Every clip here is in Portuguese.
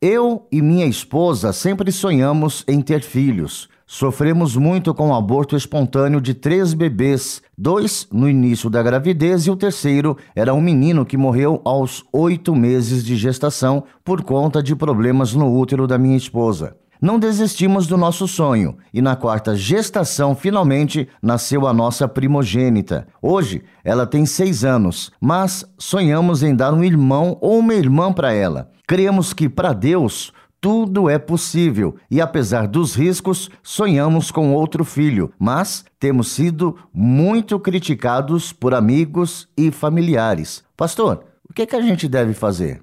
Eu e minha esposa sempre sonhamos em ter filhos. Sofremos muito com o aborto espontâneo de três bebês, dois no início da gravidez e o terceiro era um menino que morreu aos oito meses de gestação por conta de problemas no útero da minha esposa. Não desistimos do nosso sonho e na quarta gestação finalmente nasceu a nossa primogênita. Hoje ela tem seis anos, mas sonhamos em dar um irmão ou uma irmã para ela. Cremos que para Deus tudo é possível e, apesar dos riscos, sonhamos com outro filho, mas temos sido muito criticados por amigos e familiares. Pastor, o que, é que a gente deve fazer?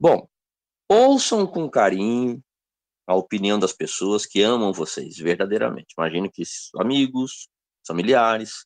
Bom, ouçam com carinho a opinião das pessoas que amam vocês verdadeiramente. Imagino que amigos, familiares,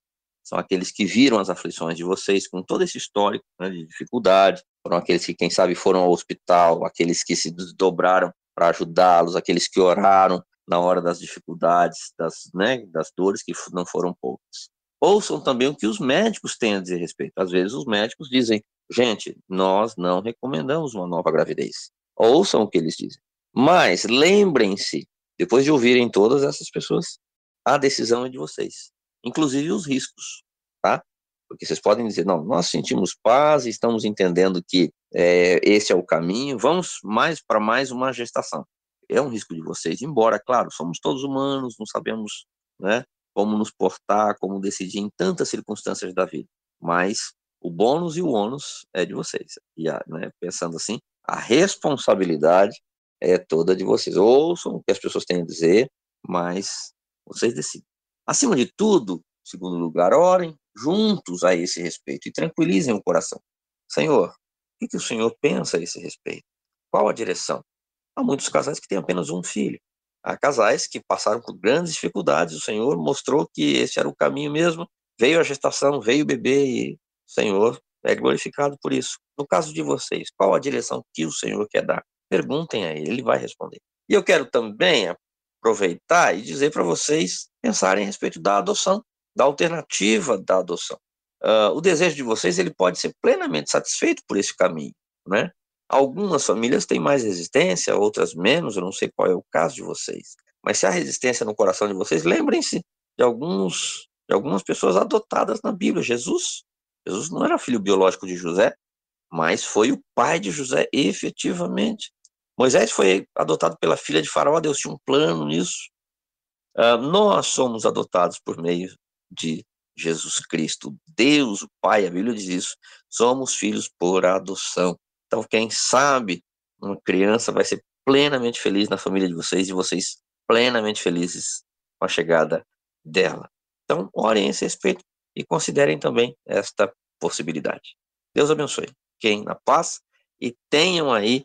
são aqueles que viram as aflições de vocês com todo esse histórico né, de dificuldade, foram aqueles que, quem sabe, foram ao hospital, aqueles que se desdobraram para ajudá-los, aqueles que oraram na hora das dificuldades, das, né, das dores que não foram poucas. Ouçam também o que os médicos têm a dizer a respeito. Às vezes os médicos dizem, gente, nós não recomendamos uma nova gravidez. Ouçam o que eles dizem. Mas lembrem-se, depois de ouvirem todas essas pessoas, a decisão é de vocês, inclusive os riscos, tá? Porque vocês podem dizer, não, nós sentimos paz estamos entendendo que é, esse é o caminho, vamos mais para mais uma gestação. É um risco de vocês, embora, claro, somos todos humanos, não sabemos né, como nos portar, como decidir em tantas circunstâncias da vida, mas o bônus e o ônus é de vocês. E, né, pensando assim, a responsabilidade é toda de vocês. Ouçam o que as pessoas têm a dizer, mas vocês decidem. Acima de tudo, segundo lugar, orem juntos a esse respeito e tranquilizem o coração. Senhor, o que, o Senhor pensa a esse respeito? Qual a direção? Há muitos casais que têm apenas um filho. Há casais que passaram por grandes dificuldades. O Senhor mostrou que esse era o caminho mesmo. Veio a gestação, veio o bebê e o Senhor é glorificado por isso. No caso de vocês, qual a direção que o Senhor quer dar? Perguntem a ele, ele vai responder. E eu quero também aproveitar e dizer para vocês pensarem a respeito da adoção, da alternativa da adoção. Uh, o desejo de vocês ele pode ser plenamente satisfeito por esse caminho, né? Algumas famílias têm mais resistência, outras menos, eu não sei qual é o caso de vocês. Mas se há resistência no coração de vocês, lembrem-se de alguns de algumas pessoas adotadas na Bíblia. Jesus, Jesus não era filho biológico de José, mas foi o pai de José efetivamente. Moisés foi adotado pela filha de Faraó, Deus tinha um plano nisso. Uh, nós somos adotados por meio de Jesus Cristo, Deus, o Pai, a Bíblia diz isso, somos filhos por adoção. Então, quem sabe uma criança vai ser plenamente feliz na família de vocês e vocês plenamente felizes com a chegada dela. Então, orem a esse respeito e considerem também esta possibilidade. Deus abençoe. Quem na paz e tenham aí